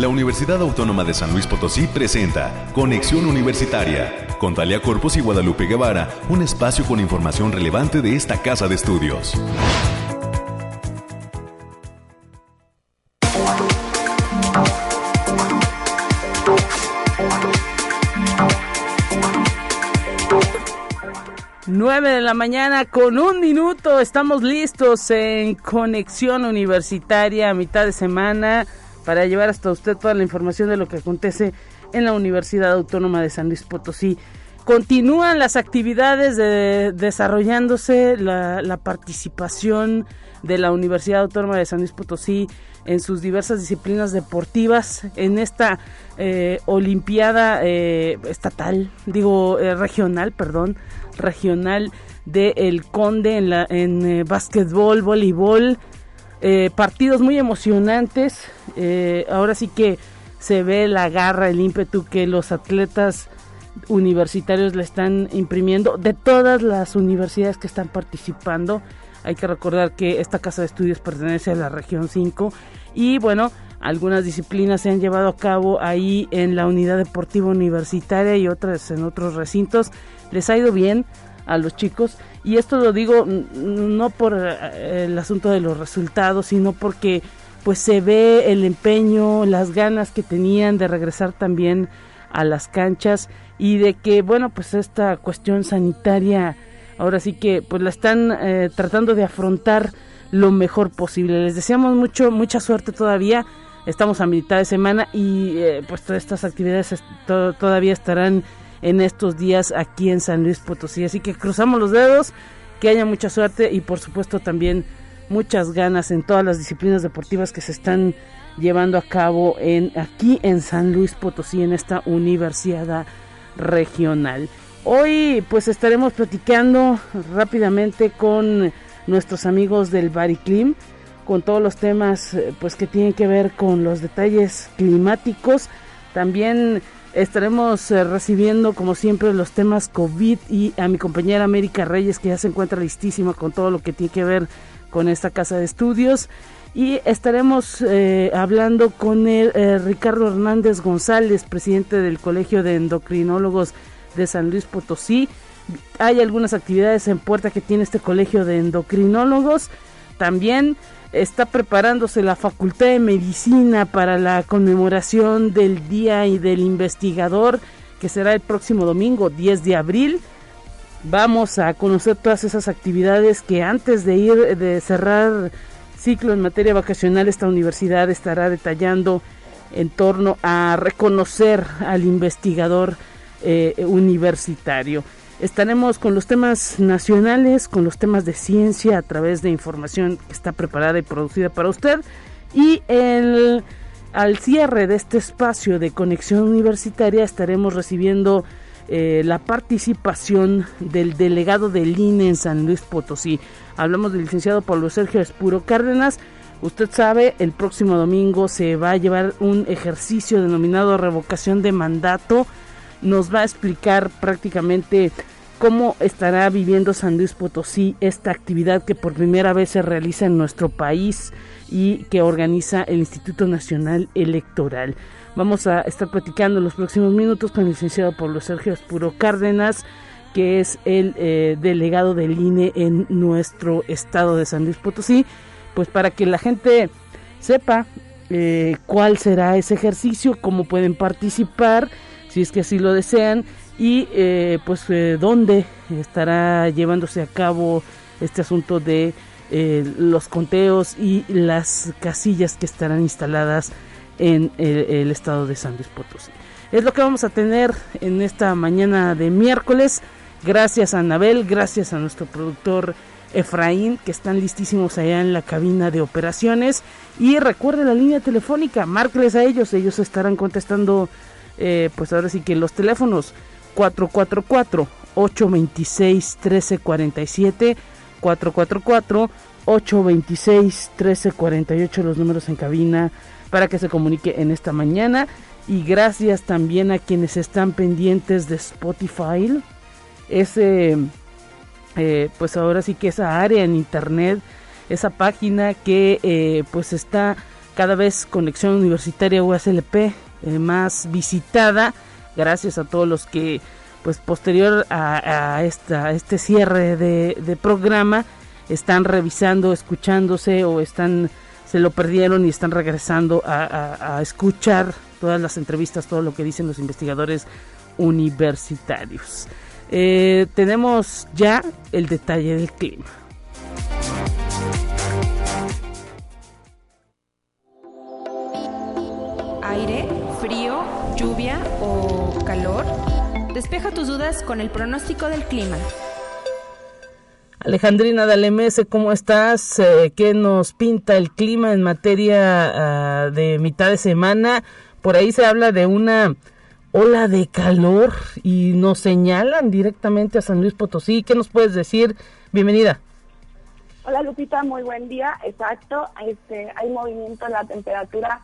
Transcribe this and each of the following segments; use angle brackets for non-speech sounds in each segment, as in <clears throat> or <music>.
La Universidad Autónoma de San Luis Potosí presenta Conexión Universitaria con Talia Corpus y Guadalupe Guevara, un espacio con información relevante de esta casa de estudios. Nueve de la mañana con un minuto. Estamos listos en Conexión Universitaria a mitad de semana para llevar hasta usted toda la información de lo que acontece en la Universidad Autónoma de San Luis Potosí. Continúan las actividades de, desarrollándose, la, participación de la Universidad Autónoma de San Luis Potosí en sus diversas disciplinas deportivas en esta eh, Olimpiada eh, estatal, digo eh, regional, perdón, regional de El Conde en, la, en básquetbol, voleibol, eh, partidos muy emocionantes. Eh, ahora sí que se ve la garra, el ímpetu que los atletas universitarios le están imprimiendo de todas las universidades que están participando. Hay que recordar que esta casa de estudios pertenece a la región 5 y bueno, algunas disciplinas se han llevado a cabo ahí en la unidad deportiva universitaria y otras en otros recintos. Les ha ido bien a los chicos y esto lo digo no por eh, el asunto de los resultados, sino porque pues se ve el empeño, las ganas que tenían de regresar también a las canchas y de que bueno pues esta cuestión sanitaria ahora sí que pues la están eh, tratando de afrontar lo mejor posible. Les deseamos mucho, mucha suerte todavía. Estamos a mitad de semana y eh, pues todas estas actividades todavía estarán en estos días aquí en San Luis Potosí. Así que cruzamos los dedos, que haya mucha suerte y por supuesto también muchas ganas en todas las disciplinas deportivas que se están llevando a cabo en aquí en San Luis Potosí en esta universidad regional. Hoy pues estaremos platicando rápidamente con nuestros amigos del Bariclim con todos los temas eh, pues que tienen que ver con los detalles climáticos. También Estaremos eh, recibiendo, como siempre, los temas COVID y a mi compañera América Reyes, que ya se encuentra listísima con todo lo que tiene que ver con esta casa de estudios. Y estaremos eh, hablando con el, eh, Ricardo Hernández González, presidente del Colegio de Endocrinólogos de San Luis Potosí. Hay algunas actividades en puerta que tiene este colegio de endocrinólogos. También está preparándose la Facultad de Medicina para la conmemoración del Día y del Investigador, que será el próximo domingo 10 de abril. Vamos a conocer todas esas actividades que antes de ir de cerrar ciclo en materia vacacional esta universidad estará detallando en torno a reconocer al investigador eh, universitario. Estaremos con los temas nacionales, con los temas de ciencia a través de información que está preparada y producida para usted. Y el, al cierre de este espacio de conexión universitaria estaremos recibiendo eh, la participación del delegado del INE en San Luis Potosí. Hablamos del licenciado Pablo Sergio Espuro Cárdenas. Usted sabe, el próximo domingo se va a llevar un ejercicio denominado revocación de mandato nos va a explicar prácticamente cómo estará viviendo San Luis Potosí esta actividad que por primera vez se realiza en nuestro país y que organiza el Instituto Nacional Electoral. Vamos a estar platicando en los próximos minutos con el licenciado Pablo Sergio Espuro Cárdenas, que es el eh, delegado del INE en nuestro estado de San Luis Potosí, pues para que la gente sepa eh, cuál será ese ejercicio, cómo pueden participar si es que así lo desean, y eh, pues eh, dónde estará llevándose a cabo este asunto de eh, los conteos y las casillas que estarán instaladas en el, estado de San Potosí. Es lo que vamos a tener en esta mañana de miércoles. Gracias a Anabel, gracias a nuestro productor Efraín, que están listísimos allá en la cabina de operaciones. Y recuerde la línea telefónica, márqueles a ellos, ellos estarán contestando eh, pues ahora sí que los teléfonos 444 826 1347 444 826 1348 los números en cabina para que se comunique en esta mañana. Y gracias también a quienes están pendientes de Spotify ese eh, pues ahora sí que esa área en internet esa página que eh, pues está cada vez Conexión Universitaria USLP eh, más visitada, gracias a todos los que, pues posterior a, esta, este cierre de, programa, están revisando, escuchándose o están se lo perdieron y están regresando a, escuchar todas las entrevistas, todo lo que dicen los investigadores universitarios. Eh, tenemos ya el detalle del clima. aire, frío, lluvia o calor? Despeja tus dudas con el pronóstico del clima. Alejandrina Dalemese, ¿cómo estás? Eh, ¿Qué nos pinta el clima en materia ah, de mitad de semana? Por ahí se habla de una ola de calor y nos señalan directamente a San Luis Potosí. ¿Qué nos puedes decir? Bienvenida. Hola Lupita, muy buen día. Exacto, este, hay movimiento en la temperatura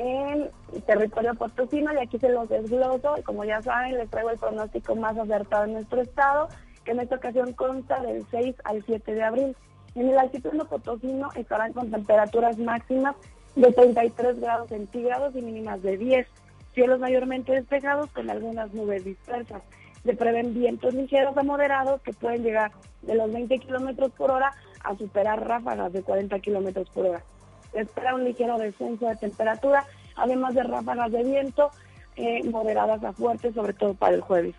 en territorio potosino y aquí se los desgloso y como ya saben les traigo el pronóstico más acertado en nuestro estado que en esta ocasión consta del 6 al 7 de abril. En el altiplano potosino estarán con temperaturas máximas de 33 grados centígrados y mínimas de 10. Cielos mayormente despejados con algunas nubes dispersas. Se prevén vientos ligeros a moderados que pueden llegar de los 20 kilómetros por hora a superar ráfagas de 40 kilómetros por hora espera un ligero descenso de temperatura, además de ráfagas de viento eh, moderadas a fuertes, sobre todo para el jueves.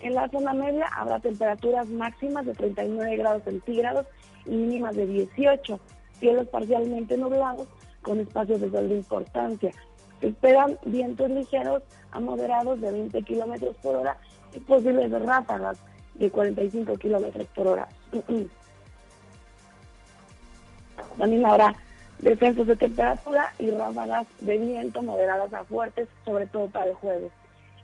En la zona media habrá temperaturas máximas de 39 grados centígrados y mínimas de 18, cielos parcialmente nublados con espacios de sol de importancia. esperan vientos ligeros a moderados de 20 kilómetros por hora y posibles ráfagas de 45 kilómetros por hora. <clears throat> También habrá descensos de temperatura y ráfagas de viento moderadas a fuertes, sobre todo para el jueves.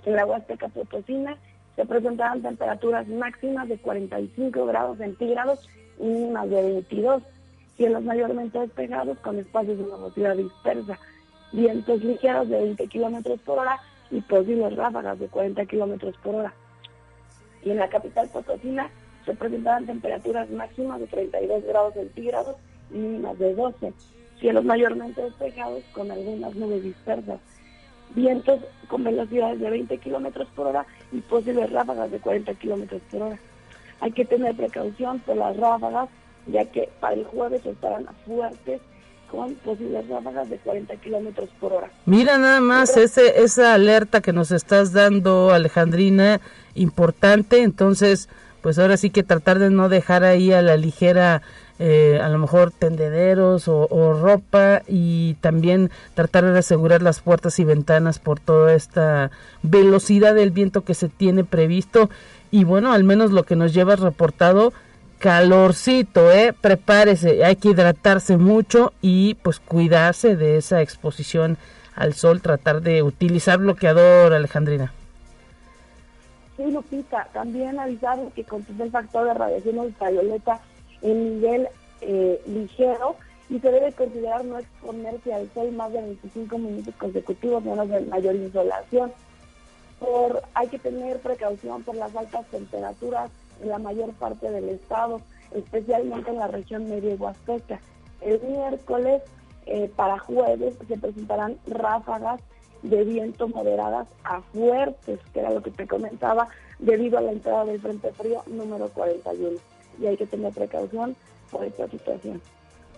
En la Huasteca Potosina se presentarán temperaturas máximas de 45 grados centígrados y mínimas de 22, cielos mayormente despejados con espacios de nubosidad dispersa, vientos ligeros de 20 kilómetros por hora y posibles ráfagas de 40 kilómetros por hora. Y en la capital Potosina se presentarán temperaturas máximas de 32 grados centígrados y mínimas de 12, cielos mayormente despejados con algunas nubes dispersas, vientos con velocidades de 20 kilómetros por hora y posibles ráfagas de 40 kilómetros por hora. Hay que tener precaución por las ráfagas, ya que para el jueves estarán fuertes con posibles ráfagas de 40 kilómetros por hora. Mira nada más ese, esa alerta que nos estás dando, Alejandrina, importante. Entonces, pues ahora sí que tratar de no dejar ahí a la ligera eh, a lo mejor tendederos o, ropa y también tratar de asegurar las puertas y ventanas por toda esta velocidad del viento que se tiene previsto y bueno, al menos lo que nos lleva reportado calorcito, eh, prepárese, hay que hidratarse mucho y pues cuidarse de esa exposición al sol, tratar de utilizar bloqueador, Alejandrina. Sí, Lupita, también avisar que contiene el factor de radiación ultravioleta en nivel eh, ligero y se debe considerar no exponerse al sol más de 25 minutos consecutivos, menos de mayor insolación. Por, hay que tener precaución por las altas temperaturas en la mayor parte del estado, especialmente en la región media y huasteca. El miércoles eh, para jueves se presentarán ráfagas de viento moderadas a fuertes, que era lo que te comentaba, debido a la entrada del Frente Frío número 41 y hay que tener precaución por esta situación.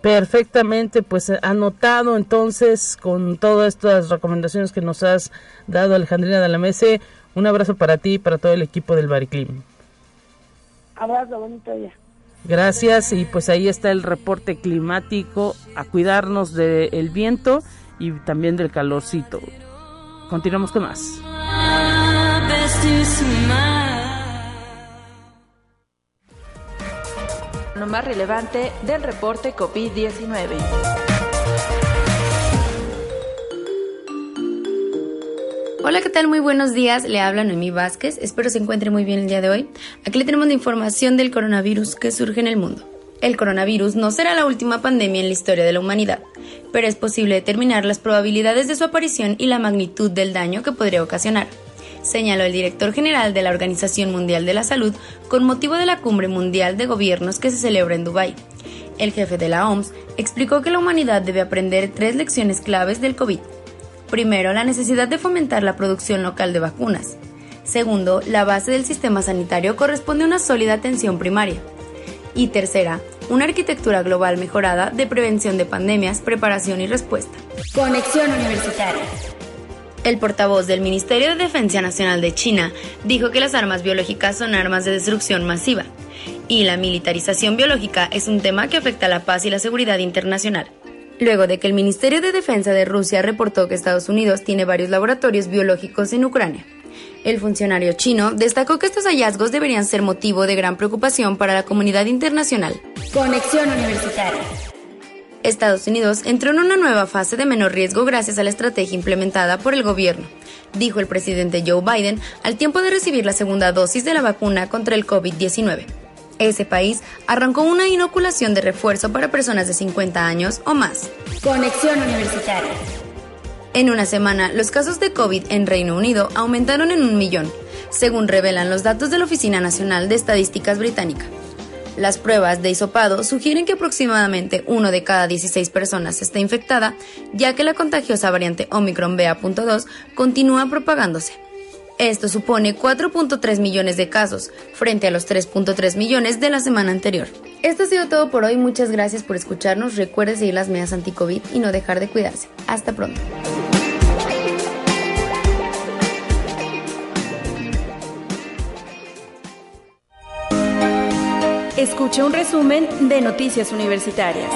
Perfectamente, pues eh, anotado entonces con todas estas recomendaciones que nos has dado Alejandrina de la Mese. Un abrazo para ti y para todo el equipo del Bariclim. Abrazo, bonito día. Gracias y pues ahí está el reporte climático a cuidarnos del viento y también del calorcito. Continuamos con más. Más relevante del reporte COVID-19. Hola, ¿qué tal? Muy buenos días. Le habla Noemí Vázquez. Espero se encuentre muy bien el día de hoy. Aquí le tenemos la información del coronavirus que surge en el mundo. El coronavirus no será la última pandemia en la historia de la humanidad, pero es posible determinar las probabilidades de su aparición y la magnitud del daño que podría ocasionar señaló el director general de la Organización Mundial de la Salud con motivo de la Cumbre Mundial de Gobiernos que se celebra en Dubái. el jefe de la OMS, explicó que la humanidad debe aprender tres lecciones claves del COVID. Primero, la necesidad de fomentar la producción local de vacunas. Segundo, la base del sistema sanitario corresponde a una sólida atención primaria. Y tercera, una arquitectura global mejorada de prevención de pandemias, preparación y respuesta. Conexión Universitaria. El portavoz del Ministerio de Defensa Nacional de China dijo que las armas biológicas son armas de destrucción masiva y la militarización biológica es un tema que afecta a la paz y la seguridad internacional. Luego de que el Ministerio de Defensa de Rusia reportó que Estados Unidos tiene varios laboratorios biológicos en Ucrania. El funcionario chino destacó que estos hallazgos deberían ser motivo de gran preocupación para la comunidad internacional. Conexión Universitaria. Estados Unidos entró en una nueva fase de menor riesgo gracias a la estrategia implementada por el gobierno, dijo el presidente Joe Biden al tiempo de recibir la segunda dosis de la vacuna contra el COVID-19 ese país arrancó una inoculación de refuerzo para personas de 50 años o más. Conexión Universitaria. En una semana, los casos de COVID en Reino Unido aumentaron en un millón, según revelan los datos de la Oficina Nacional de Estadísticas Británica. Las pruebas de hisopado sugieren que aproximadamente uno de cada 16 personas está infectada, ya que la contagiosa variante Omicron BA.2 continúa propagándose. Esto supone 4.3 millones de casos, frente a los 3.3 millones de la semana anterior. Esto ha sido todo por hoy, muchas gracias por escucharnos, recuerde seguir las medidas anti-COVID y no dejar de cuidarse. Hasta pronto. Escucha un resumen de Noticias Universitarias.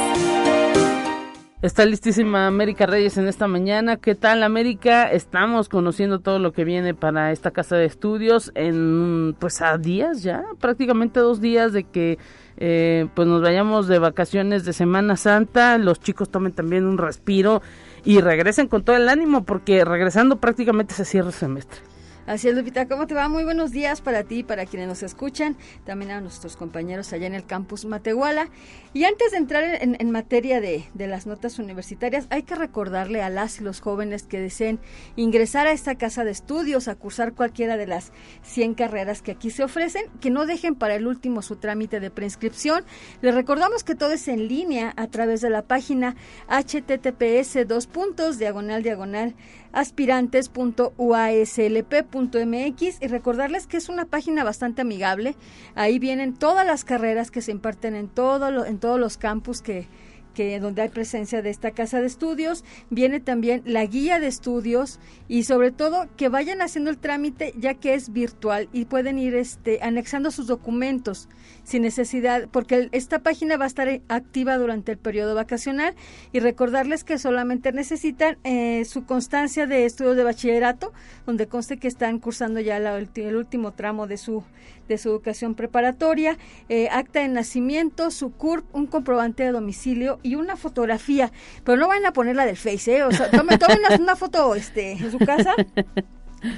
Está listísima América Reyes en esta mañana. ¿Qué tal América? Estamos conociendo todo lo que viene para esta casa de estudios en pues a días ya, prácticamente dos días de que eh, pues nos vayamos de vacaciones de Semana Santa. Los chicos tomen también un respiro y regresen con todo el ánimo porque regresando prácticamente se cierra el semestre. Así es, Lupita, ¿cómo te va? Muy buenos días para ti, para quienes nos escuchan, también a nuestros compañeros allá en el campus Matehuala. Y antes de entrar en, materia de, las notas universitarias, hay que recordarle a las y los jóvenes que deseen ingresar a esta casa de estudios, a cursar cualquiera de las 100 carreras que aquí se ofrecen, que no dejen para el último su trámite de preinscripción. Les recordamos que todo es en línea a través de la página https dos puntos diagonal diagonal aspirantes.uaslp.mx y recordarles que es una página bastante amigable. Ahí vienen todas las carreras que se imparten en, todo en todos los campus que, que donde hay presencia de esta casa de estudios, viene también la guía de estudios y sobre todo que vayan haciendo el trámite ya que es virtual y pueden ir este anexando sus documentos sin necesidad porque esta página va a estar activa durante el periodo vacacional. Y recordarles que solamente necesitan eh, su constancia de estudios de bachillerato donde conste que están cursando ya el último tramo de su de su educación preparatoria, eh, acta de nacimiento, su CURP, un comprobante de domicilio y una fotografía. Pero no van a poner la del Face, ¿eh? O sea, tomen, una, foto este, en su casa.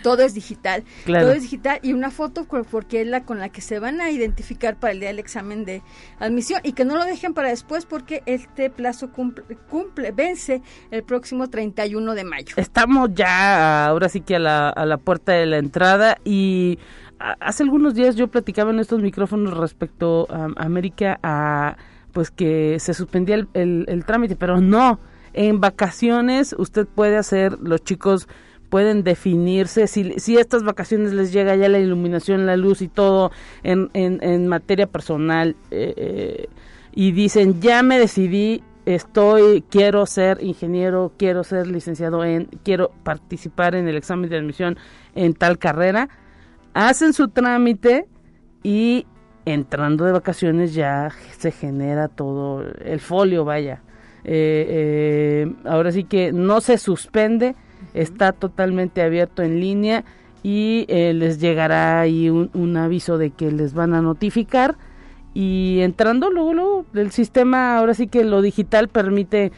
Todo es digital, todo es digital y una foto porque es la con la que se van a identificar para el día del examen de admisión y que no lo dejen para después porque este plazo cumple, cumple vence el próximo 31 de mayo. Estamos ya ahora sí que a la, a la puerta de la entrada y hace algunos días yo platicaba en estos micrófonos respecto a, América a pues que se suspendía el, trámite, pero no, en vacaciones usted puede hacer, los chicos pueden definirse, si, si estas vacaciones les llega ya la iluminación, la luz y todo en, en, materia personal eh, eh, y dicen ya me decidí, estoy, quiero ser ingeniero, quiero ser licenciado en, quiero participar en el examen de admisión en tal carrera, hacen su trámite y entrando de vacaciones ya se genera todo el folio, vaya. Eh, eh, ahora sí que no se suspende, está totalmente abierto en línea y eh, les llegará ahí un, aviso de que les van a notificar y entrando luego, luego el sistema ahora sí que lo digital permite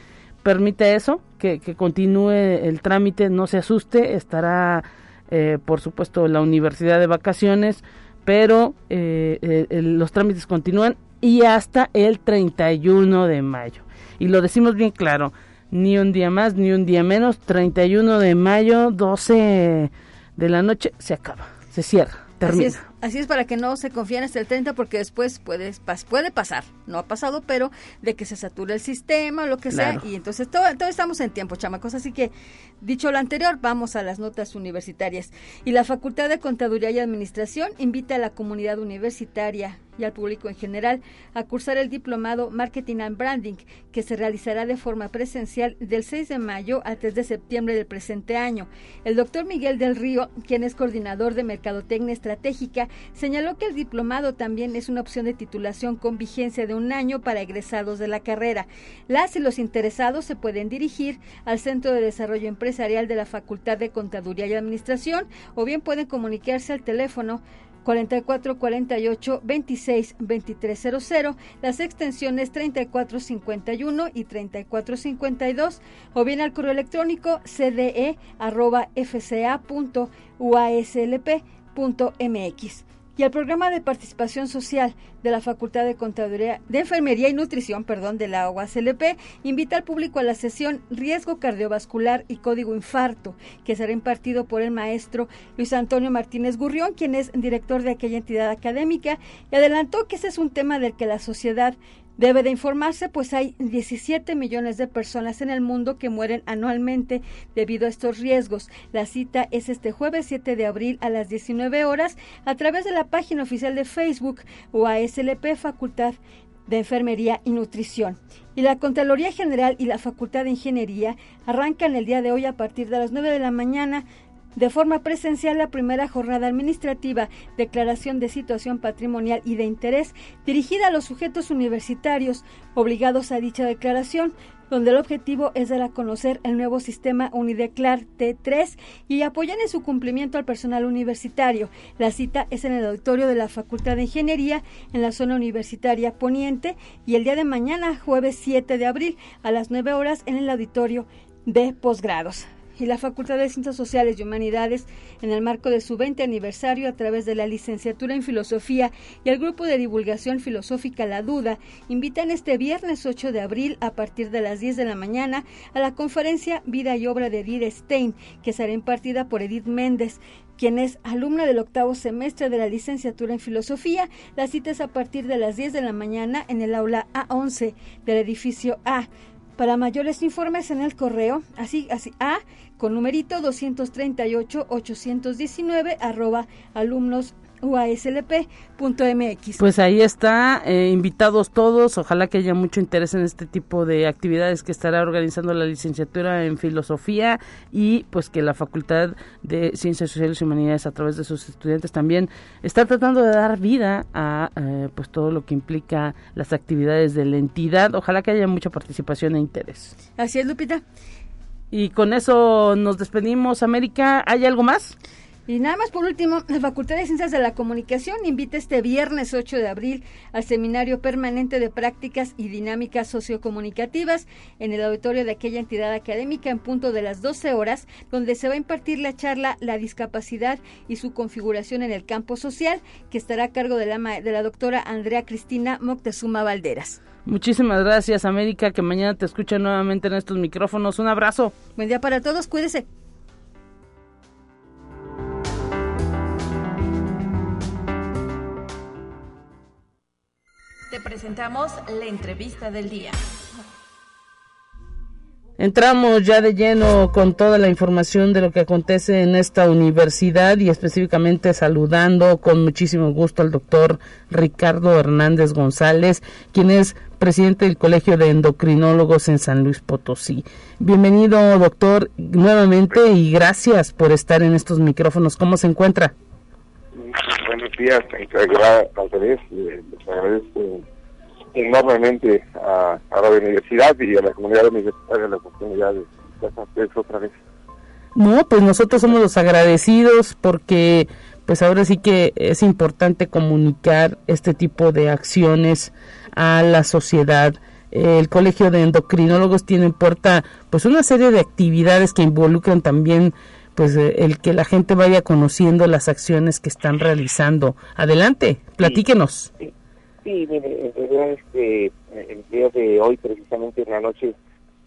permite eso que, que continúe el trámite no se asuste estará eh, por supuesto la universidad de vacaciones, pero eh, los trámites continúan y hasta el 31 de mayo. Y lo decimos bien claro, ni un día más, ni un día menos, 31 de mayo, 12 de la noche, se acaba, se cierra, termina. Así es para que no se confíen hasta el 30 porque después puede, puede pasar, no ha pasado, pero de que se sature el sistema o lo que sea. Y entonces todo, todo estamos en tiempo, chamacos. Así que, dicho lo anterior, vamos a las notas universitarias. Y la Facultad de Contaduría y Administración invita a la comunidad universitaria y al público en general a cursar el diplomado Marketing and Branding, que se realizará de forma presencial del 6 de mayo al 3 de septiembre del presente año. El doctor Miguel del Río, quien es coordinador de Mercadotecnia Estratégica, señaló que el diplomado también es una opción de titulación con vigencia de un año para egresados de la carrera. Las y los interesados se pueden dirigir al Centro de Desarrollo Empresarial de la Facultad de Contaduría y Administración o bien pueden comunicarse al teléfono 44 48 26 2300, las extensiones 34 51 y 34 52, o bien al correo electrónico cde y el programa de participación social de la Facultad de Contaduría de Enfermería y Nutrición, perdón, de la UASLP, invita al público a la sesión Riesgo cardiovascular y código infarto, que será impartido por el maestro Luis Antonio Martínez Gurrión, quien es director de aquella entidad académica, y adelantó que ese es un tema del que la sociedad Debe de informarse, pues hay 17 millones de personas en el mundo que mueren anualmente debido a estos riesgos. La cita es este jueves 7 de abril a las 19 horas a través de la página oficial de Facebook o ASLP Facultad de Enfermería y Nutrición. Y la Contraloría General y la Facultad de Ingeniería arrancan el día de hoy a partir de las 9 de la mañana de forma presencial la primera jornada administrativa, declaración de situación patrimonial y de interés, dirigida a los sujetos universitarios obligados a dicha declaración, donde el objetivo es dar a conocer el nuevo sistema Unideclar T3 y apoyar en su cumplimiento al personal universitario. La cita es en el auditorio de la Facultad de Ingeniería en la zona universitaria poniente y el día de mañana, jueves 7 de abril, a las 9 horas en el auditorio de posgrados y la Facultad de Ciencias Sociales y Humanidades, en el marco de su 20 aniversario, a través de la licenciatura en Filosofía y el grupo de divulgación filosófica La Duda, invitan este viernes 8 de abril, a partir de las 10 de la mañana, a la conferencia Vida y Obra de Edith Stein, que será impartida por Edith Méndez quien es alumna del octavo semestre de la licenciatura en filosofía. La cita es a partir de las 10 de la mañana en el aula A11 del edificio A. Para mayores informes en el correo, así, así, a con numerito 238 819 arroba alumnos uaslp.mx. Pues ahí está, eh, invitados todos, ojalá que haya mucho interés en este tipo de actividades que estará organizando la licenciatura en filosofía y pues que la Facultad de Ciencias Sociales y Humanidades a través de sus estudiantes también está tratando de dar vida a eh, pues todo lo que implica las actividades de la entidad, ojalá que haya mucha participación e interés. Así es, Lupita. Y con eso nos despedimos, América. ¿Hay algo más? Y nada más por último, la Facultad de Ciencias de la Comunicación invita este viernes 8 de abril al Seminario Permanente de Prácticas y Dinámicas Sociocomunicativas en el auditorio de aquella entidad académica en punto de las 12 horas, donde se va a impartir la charla La discapacidad y su configuración en el campo social, que estará a cargo de la, de la doctora Andrea Cristina Moctezuma Valderas. Muchísimas gracias, América, que mañana te escucha nuevamente en estos micrófonos. Un abrazo. Buen día para todos, cuídese. Te presentamos la entrevista del día. Entramos ya de lleno con toda la información de lo que acontece en esta universidad y específicamente saludando con muchísimo gusto al doctor Ricardo Hernández González, quien es presidente del Colegio de Endocrinólogos en San Luis Potosí. Bienvenido, doctor, nuevamente y gracias por estar en estos micrófonos. ¿Cómo se encuentra? Buenos días, al revés, les agradezco enormemente a, la universidad y a la comunidad universitaria la oportunidad de estar otra vez. No, pues nosotros somos los agradecidos porque pues ahora sí que es importante comunicar este tipo de acciones a la sociedad. El Colegio de Endocrinólogos tiene en puerta pues una serie de actividades que involucran también pues eh, el que la gente vaya conociendo las acciones que están realizando. Adelante, platíquenos. Sí, sí, mire, este, el día de hoy, precisamente en la noche,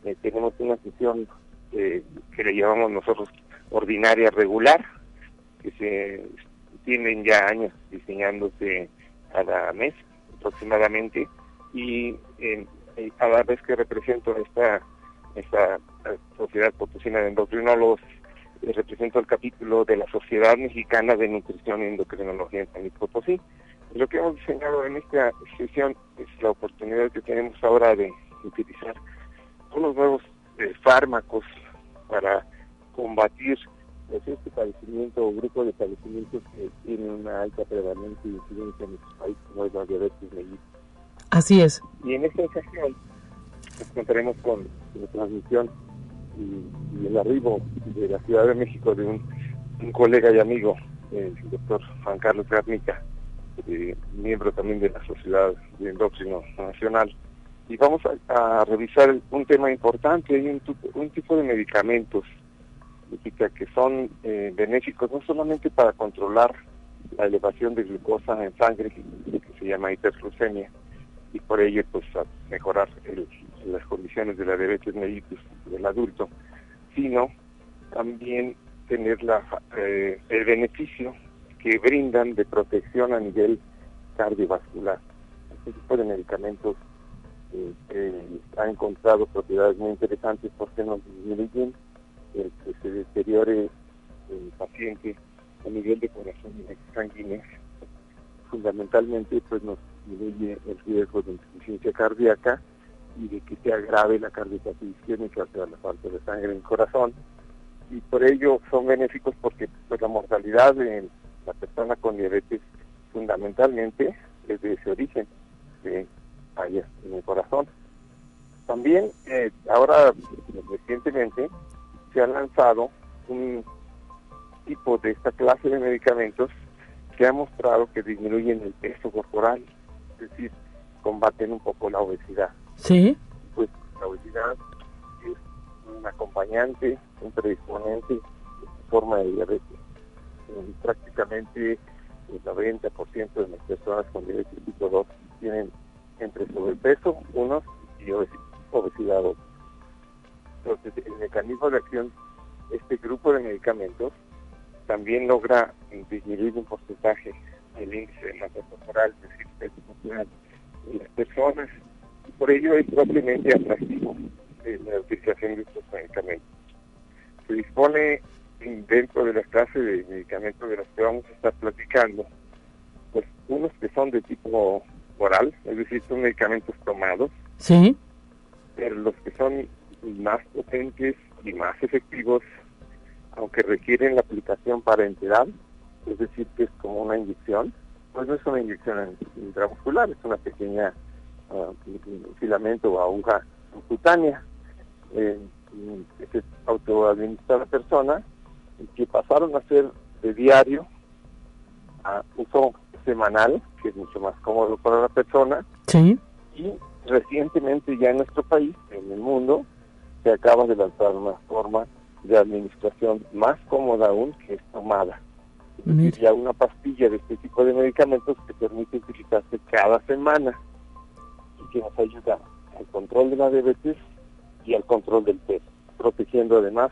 eh, tenemos una sesión eh, que le llamamos nosotros ordinaria regular, que se tienen ya años diseñándose cada mes aproximadamente y eh, cada vez que represento esta esta sociedad potosina de endocrinólogos represento el capítulo de la Sociedad Mexicana de Nutrición y Endocrinología en San Luis Potosí. Lo que hemos diseñado en esta sesión es la oportunidad que tenemos ahora de utilizar unos nuevos eh, fármacos para combatir pues, este padecimiento o grupo de padecimientos que tienen una alta prevalencia y incidencia en nuestro país, como es la diabetes mellitus. Así es. Y en esta ocasión nos contaremos con la transmisión y, el arribo de la Ciudad de México de un, colega y amigo, el doctor Juan Carlos Garnica, eh, miembro también de la Sociedad de Endocrino Nacional. Y vamos a, revisar un tema importante, hay un, tipo de medicamentos que son eh, benéficos no solamente para controlar la elevación de glucosa en sangre, que se llama hiperglucemia, y por ello pues a mejorar las condiciones de la diabetes mellitus del adulto, sino también tener eh, el beneficio que brindan de protección a nivel cardiovascular. Este tipo de medicamentos eh, han encontrado propiedades muy interesantes porque nos disminuyen el que se deteriore el paciente a nivel de corazón y sanguíneo. Fundamentalmente, pues nos disminuye el riesgo de insuficiencia cardíaca y de que se agrave la cardiopatía isquémica, o sea, la falta de sangre en el corazón. Y por ello son benéficos porque pues, la mortalidad de la persona con diabetes fundamentalmente es de ese origen, de fallas en el corazón. También, eh, ahora recientemente, se ha lanzado un tipo de esta clase de medicamentos que ha mostrado que disminuyen el peso corporal, es decir, combaten un poco la obesidad. Sí. Pues la obesidad es un acompañante, un predisponente de forma de diabetes. prácticamente el 90% de las personas con diabetes tipo 2 tienen entre sobrepeso unos y obesidad otros. Entonces, el mecanismo de acción, este grupo de medicamentos, también logra disminuir un porcentaje el índice de masa corporal, es decir, peso corporal en las personas por ello es probablemente atractivo la utilización de estos medicamentos. Se dispone dentro de la clase de medicamentos de los que vamos a estar platicando, pues unos que son de tipo oral, es decir, son medicamentos tomados. Sí. Pero los que son más potentes y más efectivos, aunque requieren la aplicación parenteral, es decir, que es como una inyección, pues no es una inyección intramuscular, es una pequeña filamento o aguja cutánea eh, que se autoadministra la persona y que pasaron a ser de diario a uso semanal, que es mucho más cómodo para la persona. Sí. Y recientemente ya en nuestro país, en el mundo, se acaba de lanzar una forma de administración más cómoda aún que es tomada. Y ya una pastilla de este tipo de medicamentos que permite utilizarse cada semana que nos ayuda al control de la diabetes y al control del peso, protegiendo además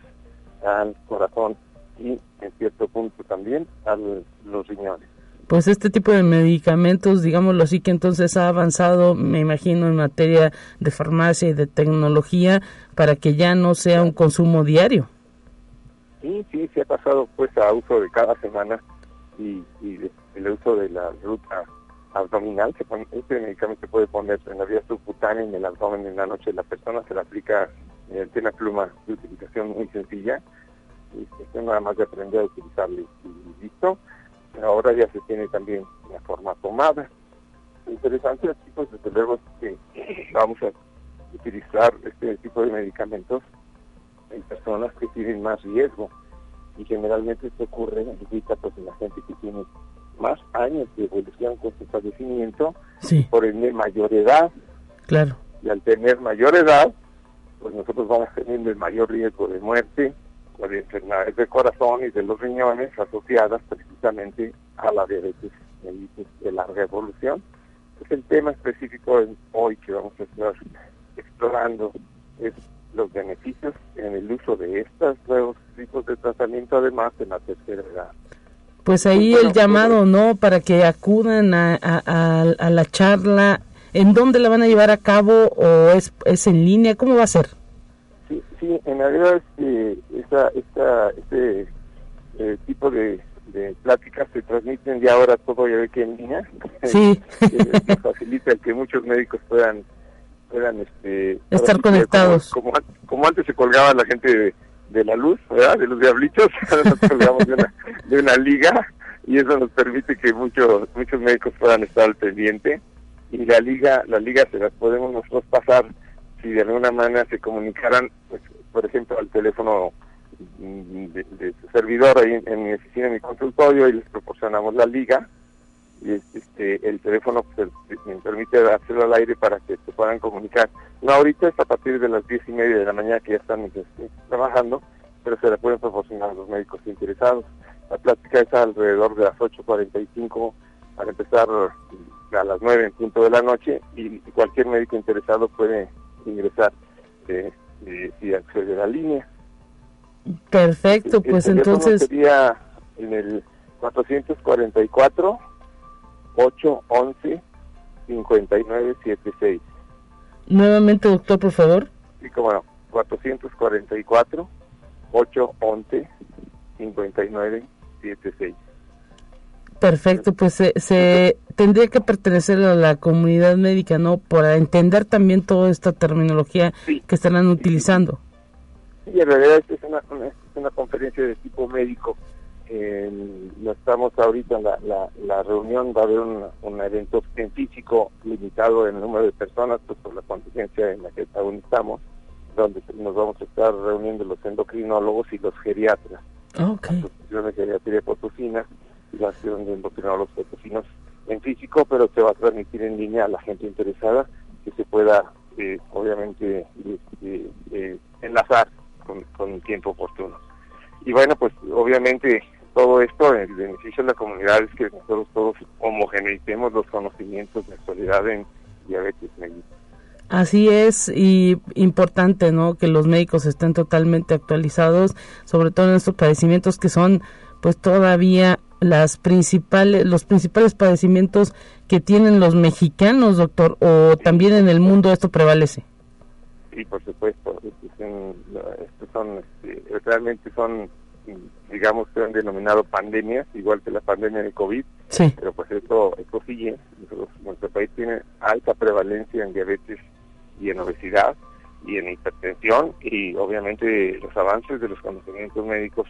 al corazón y en cierto punto también a los riñones. Pues este tipo de medicamentos, digámoslo así, que entonces ha avanzado, me imagino, en materia de farmacia y de tecnología para que ya no sea un consumo diario. Sí, sí, se ha pasado pues a uso de cada semana y, y el uso de la ruta abdominal, pone, este medicamento se puede poner en la vía subcutánea en el abdomen en la noche de la persona, se le aplica mediante una pluma de utilización muy sencilla, y nada más de aprender a utilizarlo y listo. Ahora ya se tiene también la forma tomada. interesante aquí pues desde luego que vamos a utilizar este tipo de medicamentos en personas que tienen más riesgo y generalmente esto ocurre ahorita pues en la gente que tiene más años de evolución con su padecimiento, por el mayor edad. Claro. Y al tener mayor edad, pues nosotros vamos teniendo el mayor riesgo de muerte o de enfermedades del corazón y de los riñones asociadas precisamente a la diabetes de larga evolución. Es el tema específico hoy que vamos a estar explorando es los beneficios en el uso de estos nuevos tipos de tratamiento además de la tercera edad. Pues ahí el llamado, ¿no? Para que acudan a, a, la charla. ¿En dónde la van a llevar a cabo o es, es en línea? ¿Cómo va a ser? Sí, sí en realidad este, esta, esta, este eh, tipo de, de pláticas se transmiten ya ahora todo ya ve que en línea. Sí. <laughs> que facilita el que muchos médicos puedan puedan este estar conectados. Como, como, antes se colgaba la gente de, la luz, ¿verdad? De los diablitos, <laughs> colgamos de una, de una liga y eso nos permite que muchos muchos médicos puedan estar al pendiente y la liga la liga se las podemos nosotros pasar si de alguna manera se comunicaran pues, por ejemplo al teléfono de, su servidor ahí en, mi oficina, en mi consultorio, y les proporcionamos la liga. Y este, el teléfono pues, me permite hacerlo al aire para que se puedan comunicar. No, ahorita es a partir de las diez y media de la mañana que ya están este, trabajando, pero se la pueden proporcionar a los médicos interesados. La plática es alrededor de las 8.45 para empezar a las 9 en punto de la noche y cualquier médico interesado puede ingresar eh, y acceder a la línea. Perfecto, pues entonces... Sería en el 444 811 5976. Nuevamente, doctor, por favor. Sí, como no, 444 811 5976. Perfecto, pues se, se, tendría que pertenecer a la comunidad médica, ¿no? Para entender también toda esta terminología que estarán utilizando. Sí, en realidad esta es una, una, conferencia de tipo médico. No estamos ahorita en la, la, reunión, va a haber un, evento en físico limitado en el número de personas, pues por la contingencia en la que aún estamos, donde nos vamos a estar reuniendo los endocrinólogos y los geriatras. Okay. La de geriatría potosina y la acción de endocrinólogos potosinos en físico, pero se va a transmitir en línea a la gente interesada que se pueda, eh, obviamente, eh, eh, enlazar con, un tiempo oportuno. Y bueno, pues obviamente todo esto, el beneficio de la comunidad es que nosotros todos homogeneicemos los conocimientos de actualidad en diabetes mellitus. Así es, y importante, ¿no? Que los médicos estén totalmente actualizados, sobre todo en estos padecimientos que son, pues todavía las principales, los principales padecimientos que tienen los mexicanos, doctor, o también en el mundo esto prevalece. Sí, por supuesto. Estos son, este, realmente son, digamos, que han denominado pandemias, igual que la pandemia de COVID. Sí. Pero pues esto, esto sigue. nuestro país tiene alta prevalencia en diabetes y en obesidad y en hipertensión y obviamente los avances de los conocimientos médicos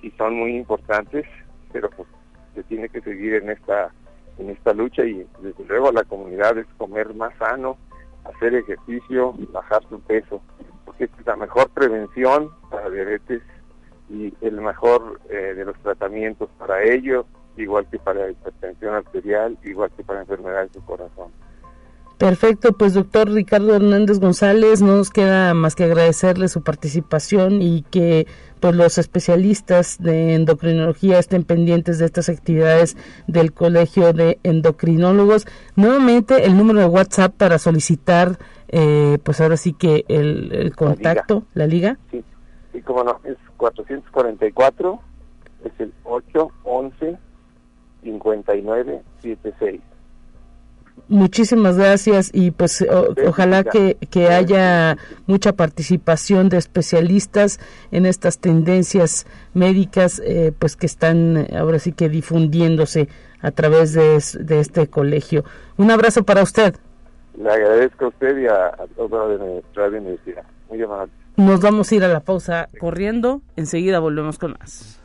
sí son muy importantes, pero pues se tiene que seguir en esta en esta lucha y desde luego la comunidad es comer más sano, hacer ejercicio, bajar su peso, porque es la mejor prevención para diabetes y el mejor eh, de los tratamientos para ello, igual que para hipertensión arterial, igual que para enfermedades del corazón. Perfecto, pues doctor Ricardo Hernández González, no nos queda más que agradecerle su participación y que pues los especialistas de endocrinología estén pendientes de estas actividades del Colegio de Endocrinólogos. Nuevamente el número de WhatsApp para solicitar eh, pues ahora sí que el, contacto, la liga. Sí, sí, como no, es 444, es el 811 5976. Muchísimas gracias y pues ojalá que, que, haya mucha participación de especialistas en estas tendencias médicas pues pues que están ahora sí que difundiéndose a través de, de este colegio. Un abrazo para usted. Le agradezco a usted y a, toda la universidad. Muy amable. Nos vamos a ir a la pausa corriendo. Enseguida volvemos con más.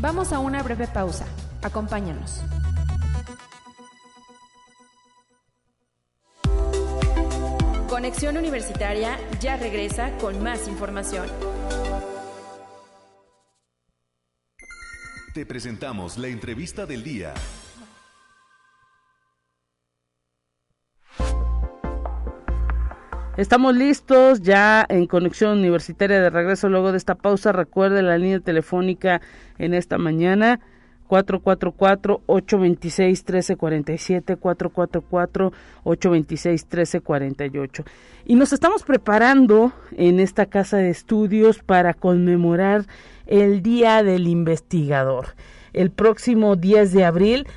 Vamos a una breve pausa. Acompáñanos. Conexión Universitaria ya regresa con más información. Te presentamos la entrevista del día. Estamos listos ya en conexión universitaria de regreso luego de esta pausa. Recuerde la línea telefónica en esta mañana 444-826-1347, 444-826-1348. Y nos estamos preparando en esta casa de estudios para conmemorar el Día del Investigador. El próximo 10 de abril,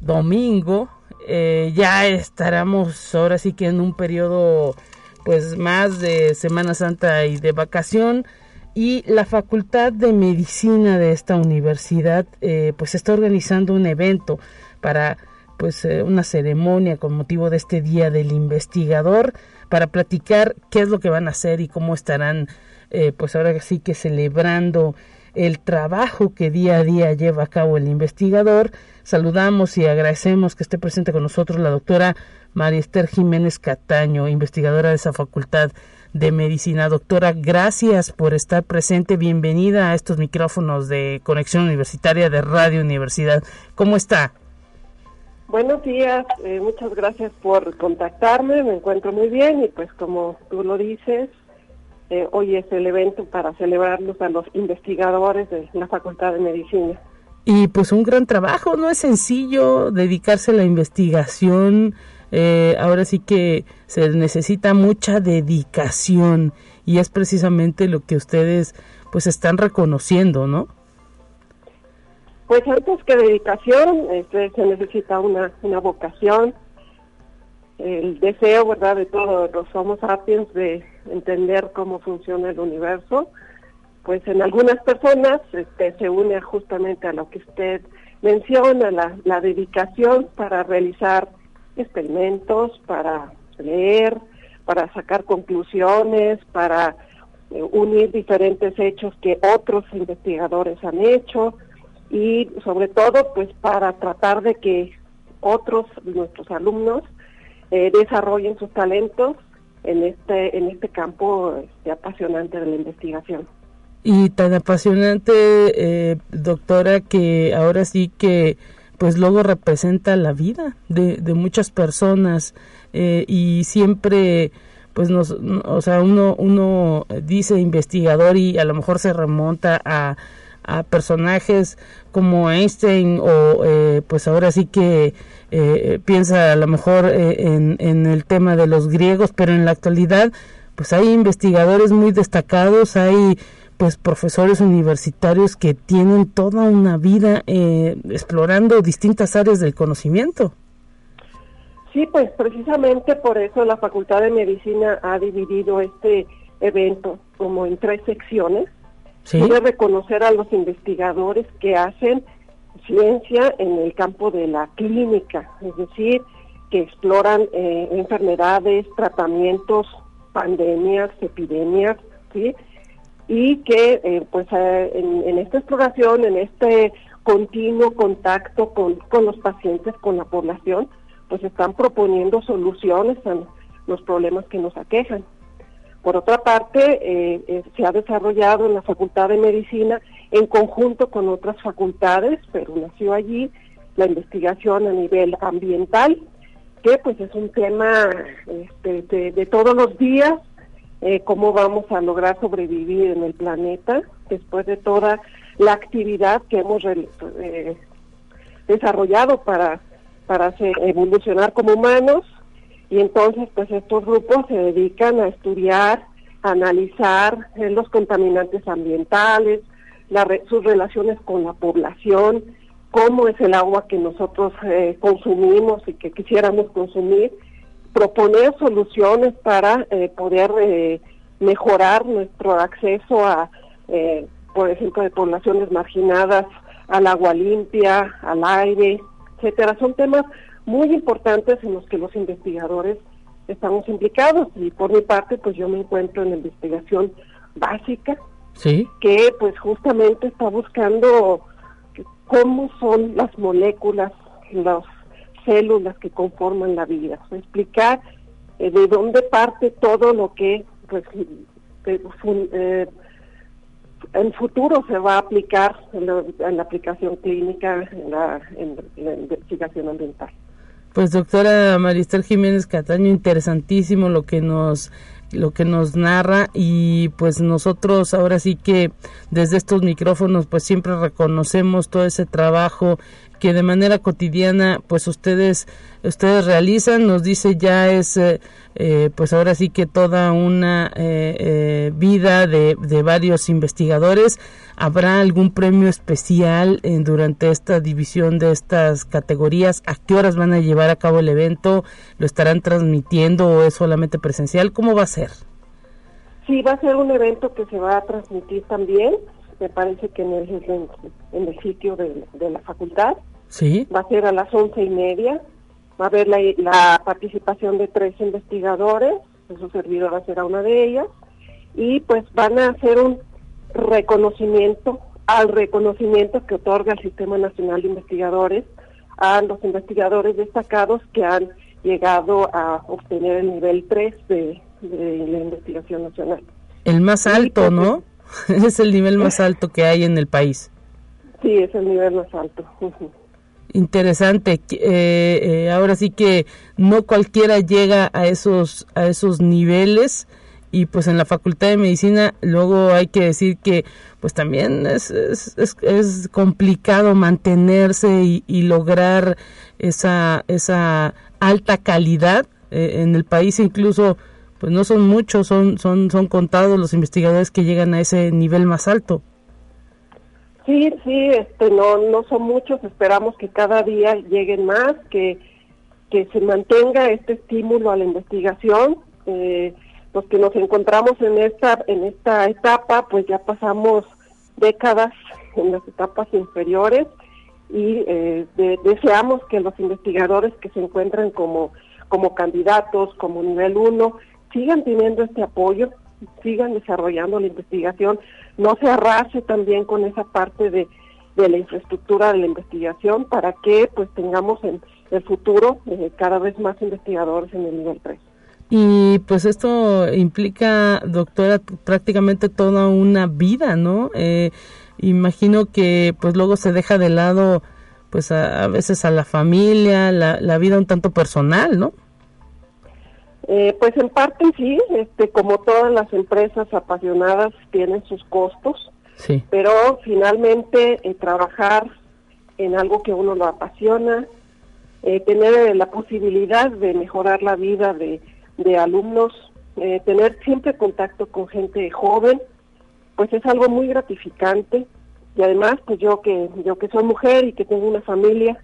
domingo, eh, ya estaremos ahora sí que en un periodo pues más de Semana Santa y de vacación. Y la Facultad de Medicina de esta universidad eh, pues está organizando un evento para pues eh, una ceremonia con motivo de este día del investigador para platicar qué es lo que van a hacer y cómo estarán eh, pues ahora sí que celebrando el trabajo que día a día lleva a cabo el investigador. Saludamos y agradecemos que esté presente con nosotros la doctora María Esther Jiménez Cataño, investigadora de esa facultad de Medicina. Doctora, gracias por estar presente. Bienvenida a estos micrófonos de Conexión Universitaria de Radio Universidad. ¿Cómo está? Buenos días, eh, muchas gracias por contactarme, me encuentro muy bien y pues como tú lo dices, eh, hoy es el evento para celebrarlos a los investigadores de la Facultad de Medicina. Y pues un gran trabajo, no es sencillo dedicarse a la investigación eh, ahora sí que se necesita mucha dedicación y es precisamente lo que ustedes pues están reconociendo, ¿no? Pues antes que dedicación, este, se necesita una, una vocación, el deseo, ¿verdad?, de todos los Homo sapiens de entender cómo funciona el universo. Pues en algunas personas este, se une justamente a lo que usted menciona, la, la dedicación para realizar experimentos, para leer, para sacar conclusiones, para eh, unir diferentes hechos que otros investigadores han hecho y sobre todo pues para tratar de que otros nuestros alumnos eh, desarrollen sus talentos en este en este campo este, apasionante de la investigación. Y tan apasionante eh, doctora que ahora sí que pues luego representa la vida de, de muchas personas eh, y siempre pues nos o sea uno uno dice investigador y a lo mejor se remonta a, a personajes como Einstein o eh, pues ahora sí que eh, piensa a lo mejor en, en el tema de los griegos pero en la actualidad pues hay investigadores muy destacados hay pues profesores universitarios que tienen toda una vida eh, explorando distintas áreas del conocimiento. Sí, pues precisamente por eso la Facultad de Medicina ha dividido este evento como en tres secciones. ¿Sí? reconocer a los investigadores que hacen ciencia en el campo de la clínica, es decir, que exploran eh, enfermedades, tratamientos, pandemias, epidemias, ¿sí? y que eh, pues eh, en, esta exploración, en este continuo contacto con, con los pacientes, con la población, pues están proponiendo soluciones a los problemas que nos aquejan. Por otra parte, eh, se ha desarrollado en la Facultad de Medicina en conjunto con otras facultades, pero nació allí la investigación a nivel ambiental, que pues es un tema este, de todos los días, eh, cómo vamos a lograr sobrevivir en el planeta después de toda la actividad que hemos eh, desarrollado para, para evolucionar como humanos. Y entonces, pues estos grupos se dedican a estudiar, analizar eh, los contaminantes ambientales, sus relaciones con la población, cómo es el agua que nosotros consumimos y que quisiéramos consumir proponer soluciones para eh, poder eh, mejorar nuestro acceso a, eh, por ejemplo, de poblaciones marginadas, al agua limpia, al aire, etcétera. Son temas muy importantes en los que los investigadores estamos implicados y por mi parte, pues yo me encuentro en la investigación básica, ¿Sí? que pues justamente está buscando cómo son las moléculas, los células que conforman la vida, explicar eh, de dónde parte todo lo que pues eh, en futuro se va a aplicar en la, aplicación clínica, en la, investigación ambiental. Pues doctora Maristel Jiménez Cataño, interesantísimo lo que nos lo que nos narra y pues nosotros ahora sí que desde estos micrófonos pues siempre reconocemos todo ese trabajo que de manera cotidiana pues ustedes ustedes realizan. Nos dice ya es eh, eh, pues ahora sí que toda una eh, vida de, de, varios investigadores. Habrá algún premio especial durante esta división de estas categorías a qué horas van a llevar a cabo el evento lo estarán transmitiendo o es solamente presencial cómo va a ser sí va a ser un evento que se va a transmitir también. Me parece que en el, en el sitio de la facultad Sí. Va a ser a las once y media. Va a haber la, participación de tres investigadores. Su servidora será una de ellas. Y pues van a hacer un reconocimiento al reconocimiento que otorga el Sistema Nacional de Investigadores a los investigadores destacados que han llegado a obtener el nivel 3 de, la investigación nacional. El más alto, pues, ¿no? <laughs> es el nivel más <laughs> alto que hay en el país. Sí, es el nivel más alto interesante. Eh, eh, ahora sí que no cualquiera llega a esos, a esos niveles y pues en la Facultad de Medicina luego hay que decir que pues también es, es, complicado mantenerse y, lograr esa, esa alta calidad. Eh, en el país incluso pues no son muchos, son, son, son contados los investigadores que llegan a ese nivel más alto. Sí, sí, este, no, no son muchos, esperamos que cada día lleguen más, que, que se mantenga este estímulo a la investigación. Eh, los que nos encontramos en esta, en esta etapa, pues ya pasamos décadas en las etapas inferiores y eh, deseamos que los investigadores que se encuentran como, como candidatos, como nivel uno, sigan teniendo este apoyo, sigan desarrollando la investigación, no se arrase también con esa parte de, de la infraestructura de la investigación para que pues tengamos en el futuro eh, cada vez más investigadores en el nivel 3. Y pues esto implica, doctora, prácticamente toda una vida, ¿no? Eh, imagino que pues luego se deja de lado pues a, a veces a la familia, la, la vida un tanto personal, ¿no? Eh, pues en parte sí, este, como todas las empresas apasionadas tienen sus costos, sí. pero finalmente eh, trabajar en algo que uno lo apasiona, eh, tener la posibilidad de mejorar la vida de, de alumnos, tener siempre contacto con gente joven, pues es algo muy gratificante y además pues yo que yo que soy mujer y que tengo una familia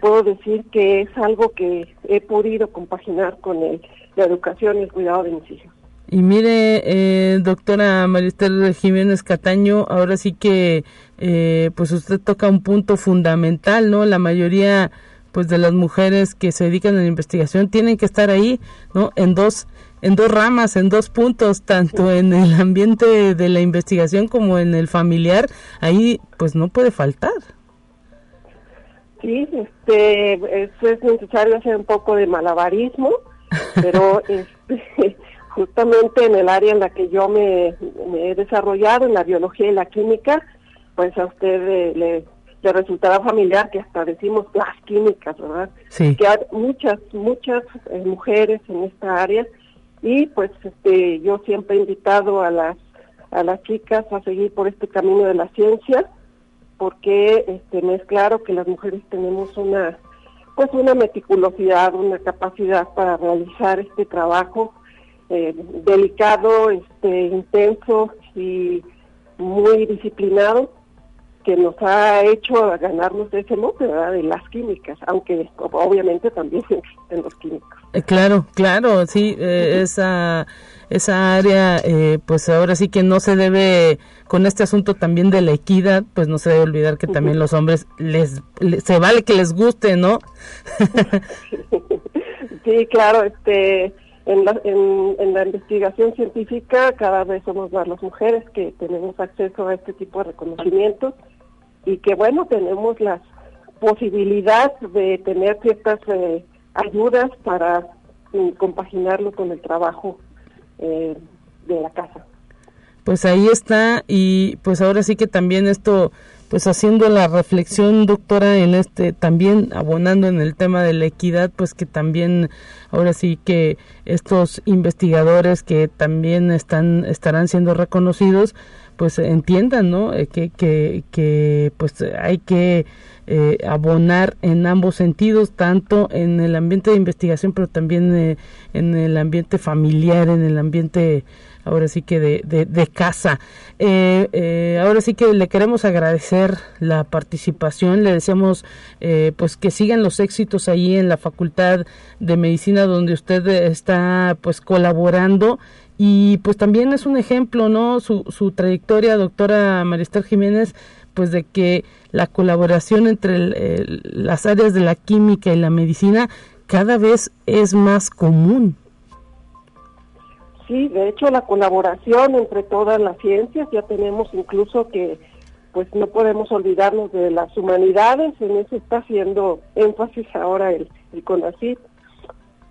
puedo decir que es algo que he podido compaginar con el la educación y el cuidado de mis hijos. Y mire, eh, doctora Maristel Jiménez Cataño, ahora sí que eh, pues usted toca un punto fundamental, ¿no? La mayoría pues de las mujeres que se dedican a la investigación tienen que estar ahí, ¿no? En dos en dos ramas, en dos puntos, tanto en el ambiente de la investigación como en el familiar, ahí pues no puede faltar. Sí, este, es, es necesario hacer un poco de malabarismo, pero este, <laughs> justamente en el área en la que yo me, he desarrollado, en la biología y la química, pues a usted le, le resultará familiar que hasta decimos las químicas, ¿verdad? Sí. Que hay muchas, muchas eh, mujeres en esta área y pues este yo siempre he invitado a las a las chicas a seguir por este camino de la ciencia porque este me es claro que las mujeres tenemos una pues una meticulosidad, una capacidad para realizar este trabajo eh, delicado, este intenso y muy disciplinado que nos ha hecho ganarnos ese mote de las químicas, aunque obviamente también <laughs> existen los químicos. Eh, claro, claro, sí, eh, esa esa área, eh, pues ahora sí que no se debe, con este asunto también de la equidad, pues no se debe olvidar que también los hombres les, se vale que les guste, ¿no? <laughs> sí, claro, este, en la, en, la investigación científica cada vez somos más las mujeres que tenemos acceso a este tipo de reconocimientos y que bueno, tenemos la posibilidad de tener ciertas eh, ayudas para mm, compaginarlo con el trabajo eh, de la casa. Pues ahí está y pues ahora sí que también esto pues haciendo la reflexión, doctora, en este, también abonando en el tema de la equidad, pues que también ahora sí que estos investigadores que también están, estarán siendo reconocidos, pues entiendan, ¿no? Eh, que, que, que pues hay que eh, abonar en ambos sentidos, tanto en el ambiente de investigación, pero también eh, en el ambiente familiar, en el ambiente ahora sí que de, de, casa. Eh, ahora sí que le queremos agradecer la participación, le deseamos pues que sigan los éxitos ahí en la Facultad de Medicina donde usted está pues colaborando y pues también es un ejemplo, ¿no? Su, su trayectoria, doctora Maristel Jiménez, pues de que la colaboración entre las áreas de la química y la medicina cada vez es más común. Sí, de hecho la colaboración entre todas las ciencias, ya tenemos incluso que pues no podemos olvidarnos de las humanidades, en eso está haciendo énfasis ahora el, el CONACYT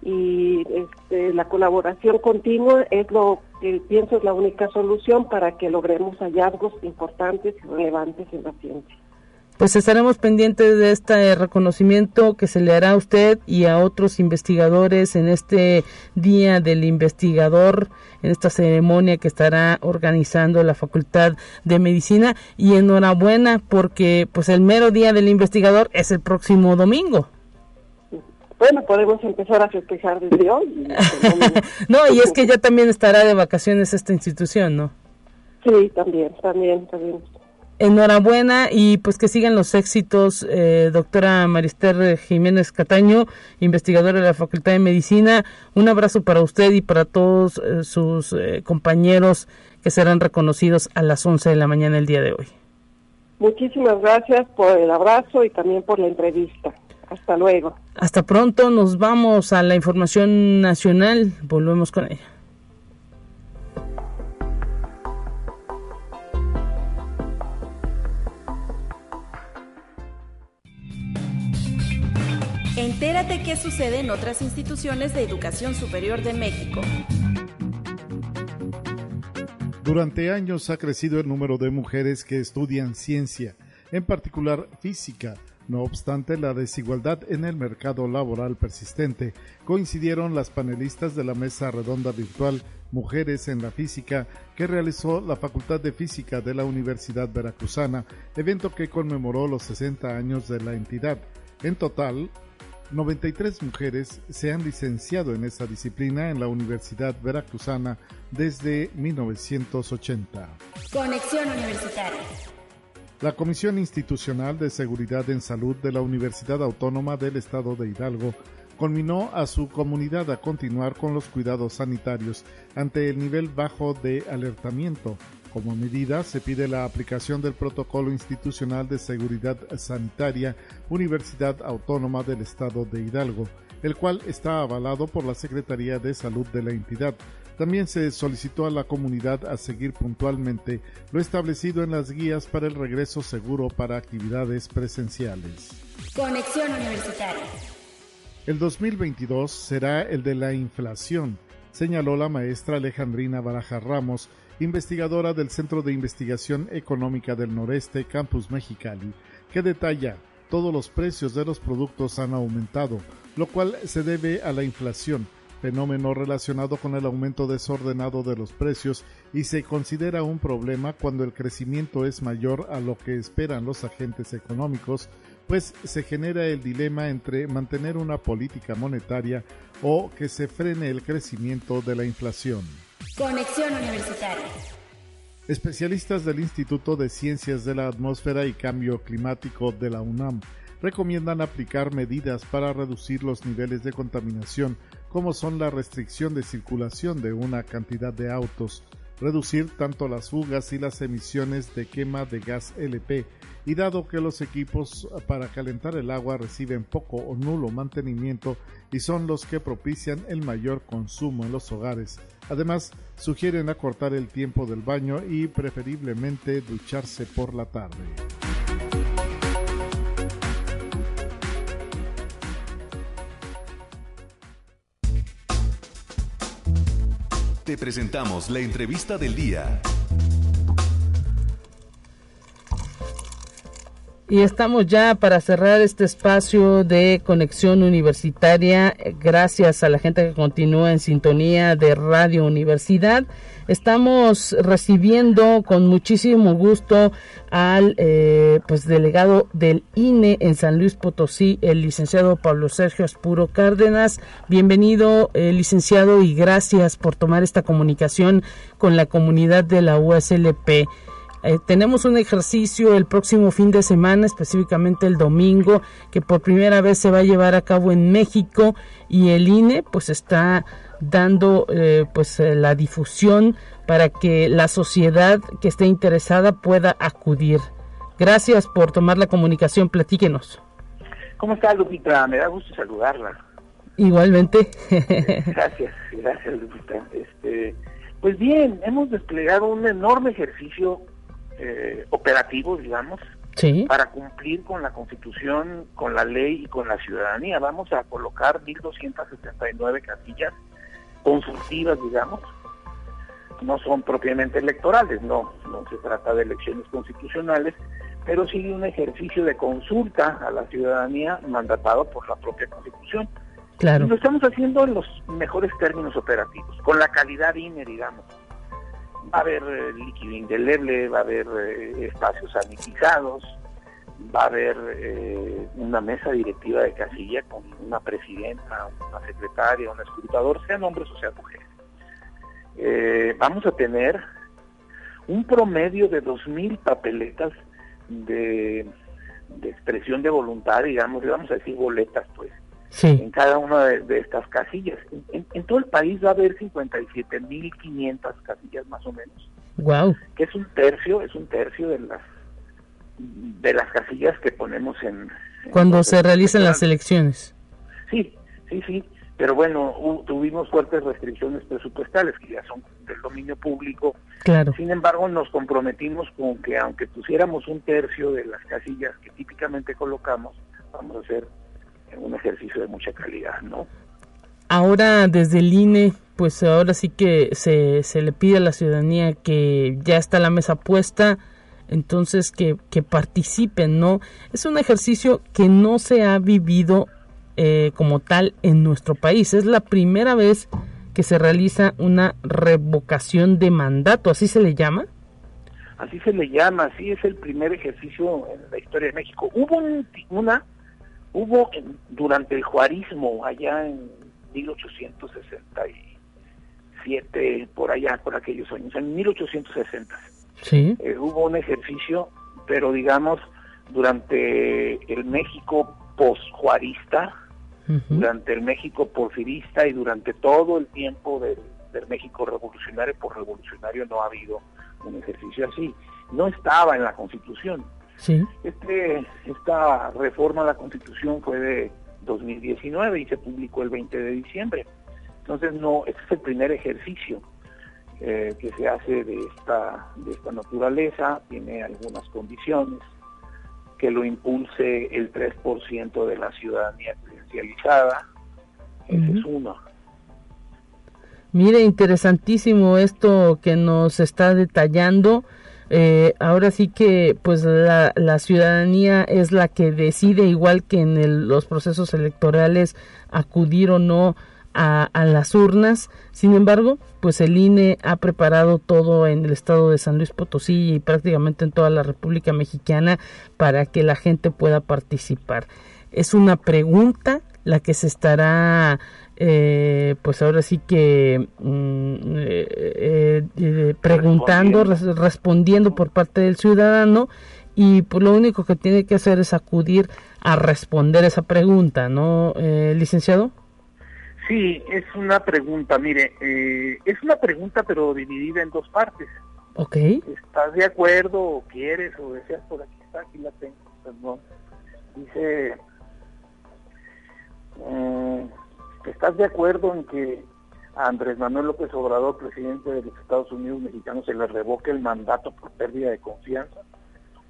y este, la colaboración continua es lo que pienso es la única solución para que logremos hallazgos importantes y relevantes en la ciencia. Pues estaremos pendientes de este reconocimiento que se le hará a usted y a otros investigadores en este Día del Investigador, en esta ceremonia que estará organizando la Facultad de Medicina. Y enhorabuena porque pues el mero Día del Investigador es el próximo domingo. Bueno, podemos empezar a festejar desde hoy. <laughs> no, y es que ya también estará de vacaciones esta institución, ¿no? Sí, también, también, también. Enhorabuena y pues que sigan los éxitos, eh, doctora Marister Jiménez Cataño, investigadora de la Facultad de Medicina. Un abrazo para usted y para todos eh, sus eh, compañeros que serán reconocidos a las 11 de la mañana el día de hoy. Muchísimas gracias por el abrazo y también por la entrevista. Hasta luego. Hasta pronto, nos vamos a la información nacional, volvemos con ella. Entérate qué sucede en otras instituciones de educación superior de México. Durante años ha crecido el número de mujeres que estudian ciencia, en particular física, no obstante la desigualdad en el mercado laboral persistente, coincidieron las panelistas de la mesa redonda virtual Mujeres en la Física que realizó la Facultad de Física de la Universidad Veracruzana, evento que conmemoró los 60 años de la entidad. En total, 93 mujeres se han licenciado en esa disciplina en la Universidad Veracruzana desde 1980. Conexión Universitaria. La Comisión Institucional de Seguridad en Salud de la Universidad Autónoma del Estado de Hidalgo conminó a su comunidad a continuar con los cuidados sanitarios ante el nivel bajo de alertamiento. Como medida, se pide la aplicación del Protocolo Institucional de Seguridad Sanitaria Universidad Autónoma del Estado de Hidalgo, el cual está avalado por la Secretaría de Salud de la entidad, también se solicitó a la comunidad a seguir puntualmente lo establecido en las guías para el regreso seguro para actividades presenciales. Conexión Universitaria. El 2022 será el de la inflación, señaló la maestra Alejandrina Baraja Ramos, investigadora del Centro de Investigación Económica del Noreste, Campus Mexicali, que detalla todos los precios de los productos han aumentado, lo cual se debe a la inflación fenómeno relacionado con el aumento desordenado de los precios y se considera un problema cuando el crecimiento es mayor a lo que esperan los agentes económicos, pues se genera el dilema entre mantener una política monetaria o que se frene el crecimiento de la inflación. Conexión Universitaria. Especialistas del Instituto de Ciencias de la Atmósfera y Cambio Climático de la UNAM recomiendan aplicar medidas para reducir los niveles de contaminación como son la restricción de circulación de una cantidad de autos, reducir tanto las fugas y las emisiones de quema de gas LP, y dado que los equipos para calentar el agua reciben poco o nulo mantenimiento y son los que propician el mayor consumo en los hogares. Además, sugieren acortar el tiempo del baño y preferiblemente ducharse por la tarde. Te presentamos la entrevista del día. Y estamos ya para cerrar este espacio de conexión universitaria. Gracias a la gente que continúa en sintonía de Radio Universidad. Estamos recibiendo con muchísimo gusto al eh, pues delegado del INE en San Luis Potosí, el licenciado Pablo Sergio Aspuro Cárdenas. Bienvenido, eh, licenciado, y gracias por tomar esta comunicación con la comunidad de la USLP. Eh, tenemos un ejercicio el próximo fin de semana, específicamente el domingo, que por primera vez se va a llevar a cabo en México y el INE pues está dando eh, pues eh, la difusión para que la sociedad que esté interesada pueda acudir. Gracias por tomar la comunicación, platíquenos. ¿Cómo está Lupita? Me da gusto saludarla. Igualmente. <laughs> gracias, gracias Lupita. Este, pues bien, hemos desplegado un enorme ejercicio eh, operativos, digamos, para cumplir con la Constitución, con la ley y con la ciudadanía. Vamos a colocar 1.279 casillas consultivas, digamos. No son propiamente electorales, no, no se trata de elecciones constitucionales, pero sí un ejercicio de consulta a la ciudadanía mandatado por la propia Constitución. Claro. lo estamos haciendo en los mejores términos operativos, con la calidad INE, digamos va a haber eh, líquido indeleble, va a haber eh, espacios sanitizados, va a haber eh, una mesa directiva de casilla con una presidenta, una secretaria, un escrutador, sean hombres o sean mujeres. vamos a tener un promedio de 2.000 papeletas de, expresión de voluntad, digamos, vamos a decir boletas, pues, en cada una de, estas casillas. En, todo el país va a haber 57.500 casillas más o menos. Wow. Que es un tercio, es un tercio de las de las casillas que ponemos en... Cuando se realizan las elecciones. Sí, sí, sí. Pero bueno, tuvimos fuertes restricciones presupuestales que ya son del dominio público. Claro. Sin embargo, nos comprometimos con que aunque pusiéramos un tercio de las casillas que típicamente colocamos, vamos a hacer un ejercicio de mucha calidad, ¿no? Ahora desde el INE, pues ahora sí que se, se le pide a la ciudadanía que ya está la mesa puesta, entonces que, que participen, ¿no? Es un ejercicio que no se ha vivido eh, como tal en nuestro país. Es la primera vez que se realiza una revocación de mandato, ¿así se le llama? Así se le llama, así es el primer ejercicio en la historia de México. Hubo una Hubo durante el juarismo, allá en 1867, por allá, por aquellos años, en 1860, ¿Sí? Eh, hubo un ejercicio, pero digamos, durante el México posjuarista, durante el México porfirista y durante todo el tiempo del, del México revolucionario por revolucionario no ha habido un ejercicio así. No estaba en la Constitución. Este, esta reforma a la Constitución fue de 2019 y se publicó el 20 de diciembre. Entonces, no, este es el primer ejercicio eh, que se hace de esta, de esta naturaleza, tiene algunas condiciones, que lo impulse el 3% de la ciudadanía credencializada, ese es uno. Mire, interesantísimo esto que nos está detallando. Eh, ahora sí que pues la, ciudadanía es la que decide igual que en los procesos electorales acudir o no a, las urnas sin embargo pues el INE ha preparado todo en el estado de San Luis Potosí y prácticamente en toda la República Mexicana para que la gente pueda participar es una pregunta la que se estará eh, pues ahora sí que mm, eh, eh, preguntando, respondiendo. por parte del ciudadano y pues lo único que tiene que hacer es acudir a responder esa pregunta, ¿no, licenciado? Sí, es una pregunta, mire, es una pregunta pero dividida en dos partes. Ok. ¿Estás de acuerdo o quieres o deseas por aquí está, aquí la tengo, perdón. Dice... ¿Estás de acuerdo en que a Andrés Manuel López Obrador, presidente de los Estados Unidos mexicanos, se le revoque el mandato por pérdida de confianza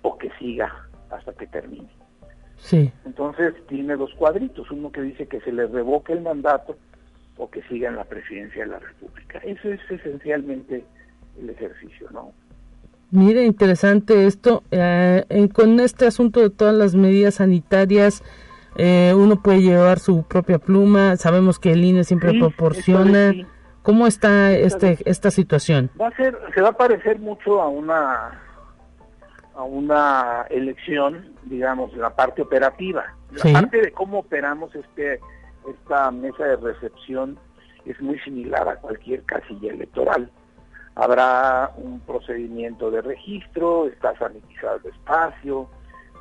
o que siga hasta que termine? Sí. Entonces tiene dos cuadritos, uno que dice que se le revoque el mandato o que siga en la presidencia de la República. Eso es esencialmente el ejercicio, ¿no? Mire, interesante esto. Eh, con este asunto de todas las medidas sanitarias, eh, uno puede llevar su propia pluma. Sabemos que el INE siempre proporciona. ¿Cómo está este esta situación? Va a ser, se va a parecer mucho a una a una elección, digamos, la parte operativa. La parte de cómo operamos este esta mesa de recepción es muy similar a cualquier casilla electoral. Habrá un procedimiento de registro, está sanitizado el espacio,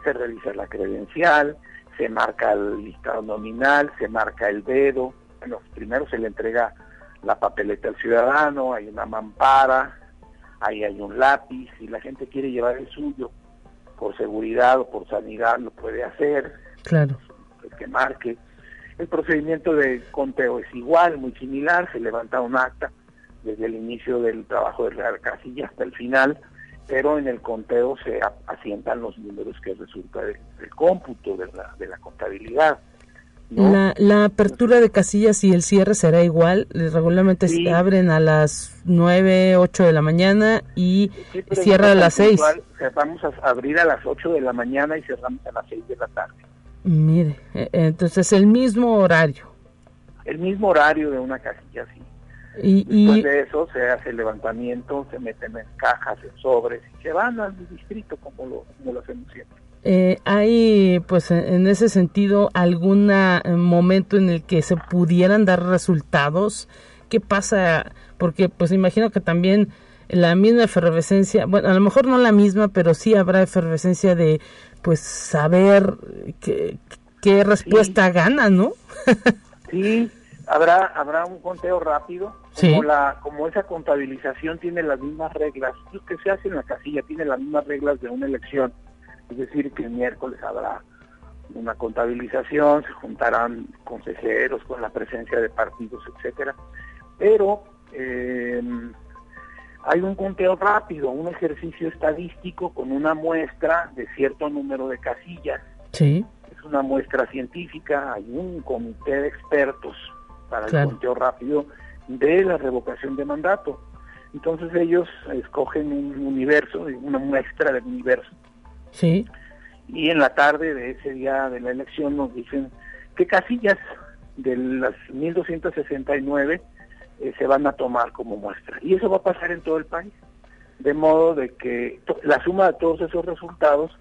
se realiza la credencial, se marca el listado nominal, se marca el dedo, bueno, primero se le entrega la papeleta al ciudadano, hay una mampara, ahí hay un lápiz, si la gente quiere llevar el suyo por seguridad o por sanidad lo puede hacer, claro. el que marque. El procedimiento de conteo es igual, muy similar, se levanta un acta, desde el inicio del trabajo de la casilla hasta el final, pero en el conteo se asientan los números que resulta del, cómputo de la, de la contabilidad. La, la, apertura de casillas y el cierre será igual. Regularmente se abren a las 9, 8 de la mañana y cierra a las 6. vamos a abrir a las 8 de la mañana y cerramos a las 6 de la tarde. Mire, e, entonces el mismo horario. El mismo horario de una casilla, sí. Y, Después de eso se hace el levantamiento, se meten en cajas, en sobres y se van al distrito como lo, como lo hacemos siempre. Eh, ¿Hay, pues, en ese sentido, algún eh, momento en el que se pudieran dar resultados? ¿Qué pasa? Porque, pues, imagino que también la misma efervescencia, bueno, a lo mejor no la misma, pero sí habrá efervescencia de, pues, saber qué, qué respuesta gana, ¿no? <laughs> sí, habrá habrá un conteo rápido como la como esa contabilización tiene las mismas reglas lo que se hace en la casilla tiene las mismas reglas de una elección es decir que el miércoles habrá una contabilización se juntarán consejeros con la presencia de partidos etcétera pero eh, hay un conteo rápido un ejercicio estadístico con una muestra de cierto número de casillas sí es una muestra científica hay un comité de expertos para el conteo rápido de la revocación de mandato. Entonces ellos escogen un universo, una muestra del universo. Sí. Y en la tarde de ese día de la elección nos dicen qué casillas de las 1269 eh, se van a tomar como muestra. Y eso va a pasar en todo el país. De modo de que la suma de todos esos resultados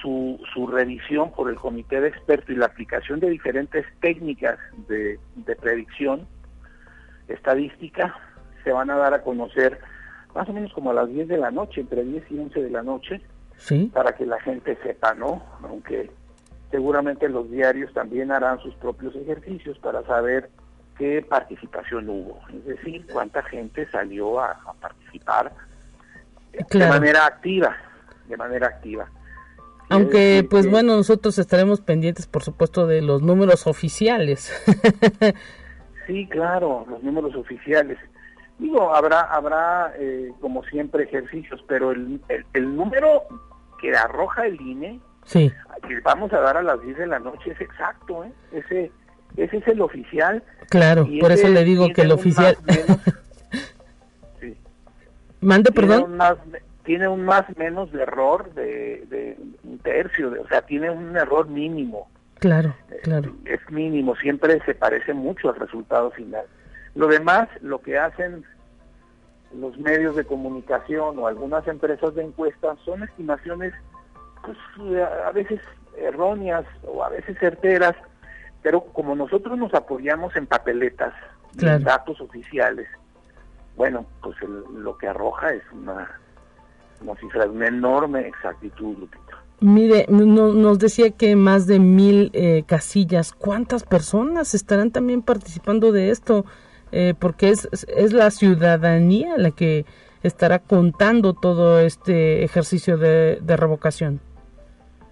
su, su revisión por el comité de expertos y la aplicación de diferentes técnicas de, predicción estadística se van a dar a conocer más o menos como a las 10 de la noche, entre 10 y 11 de la noche, ¿Sí? para que la gente sepa, ¿no? Aunque seguramente los diarios también harán sus propios ejercicios para saber qué participación hubo, es decir, cuánta gente salió a, participar de manera activa, de manera activa. Aunque, pues bueno, nosotros estaremos pendientes, por supuesto, de los números oficiales. <laughs> sí, claro, los números oficiales. Digo, habrá, habrá eh, como siempre, ejercicios, pero el, el, número que arroja el INE, sí. que vamos a dar a las 10 de la noche, es exacto, ¿eh? Ese, ese es el oficial. Claro, por eso le digo que el oficial... <laughs> sí. Mande, perdón tiene un más menos de error de, un tercio, de, o sea, tiene un error mínimo. Claro, claro. Es mínimo, siempre se parece mucho al resultado final. Lo demás, lo que hacen los medios de comunicación o algunas empresas de encuestas son estimaciones pues, a veces erróneas o a veces certeras, pero como nosotros nos apoyamos en papeletas, en datos oficiales, bueno, pues lo que arroja es una como si fuera una enorme exactitud, Lupita. Mire, nos decía que más de mil eh, casillas. ¿Cuántas personas estarán también participando de esto? Eh, porque es, es la ciudadanía la que estará contando todo este ejercicio de, revocación.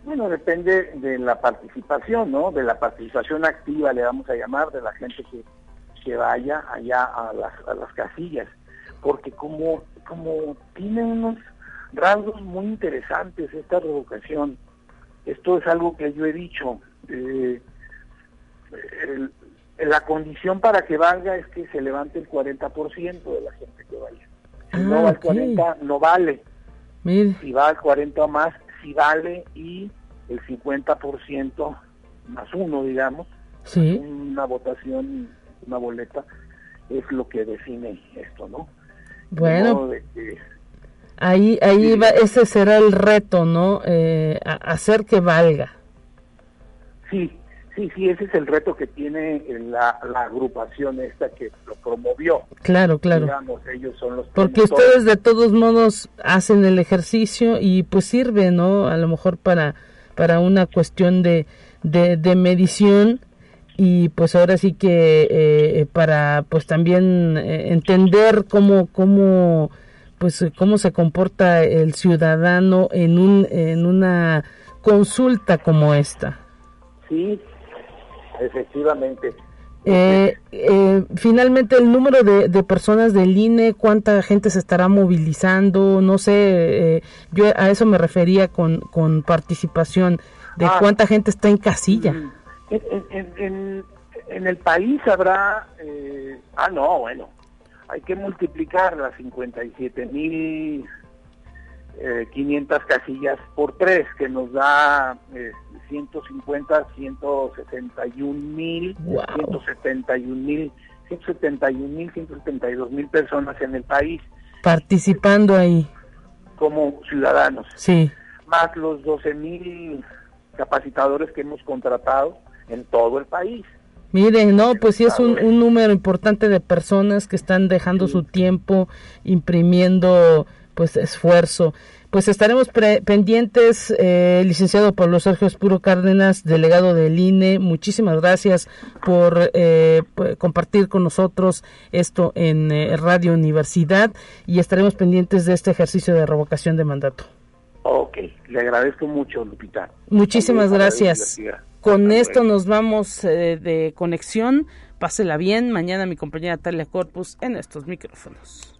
Bueno, depende de la participación, ¿no? De la participación activa, le vamos a llamar, de la gente que, que vaya allá a las, a las casillas. Porque como, como tiene unos rasgos muy interesantes esta revocación. Esto es algo que yo he dicho. Eh, la condición para que valga es que se levante el 40% de la gente que vaya. Si no va el 40, no vale. Si va al 40 o más, si vale y el 50% más uno, digamos, una votación, una boleta, es lo que define esto, ¿no? Bueno, ahí, ahí va, ese será el reto, ¿no? Eh, hacer que valga. Sí, sí, sí, ese es el reto que tiene la, agrupación esta que lo promovió. Claro, claro. ellos son los Porque ustedes de todos modos hacen el ejercicio y pues sirve, ¿no? A lo mejor para, para una cuestión de, de, medición y pues ahora sí que eh, para pues también eh, entender cómo, cómo pues cómo se comporta el ciudadano en un en una consulta como esta. Sí, efectivamente. Eh, eh, finalmente, el número de, personas del INE, cuánta gente se estará movilizando, no sé, eh, yo a eso me refería con, con participación, de ah. cuánta gente está en casilla. Mm, en, en, el país habrá, ah, no, bueno, hay que multiplicar las 57 mil 500 casillas por tres, que nos da 150, 161 mil, 171 mil, 171 mil, 172 mil personas en el país. Participando ahí. Como ciudadanos. Sí. Más los 12 mil capacitadores que hemos contratado en todo el país. Miren, no, pues sí es un, número importante de personas que están dejando su tiempo imprimiendo pues esfuerzo. Pues estaremos pendientes, eh, licenciado Pablo Sergio Espuro Cárdenas, delegado del INE. Muchísimas gracias por eh, compartir con nosotros esto en eh, Radio Universidad y estaremos pendientes de este ejercicio de revocación de mandato. Ok, le agradezco mucho, Lupita. Muchísimas gracias. Con esto nos vamos de conexión. Pásela bien. Mañana mi compañera Talia Corpus en estos micrófonos.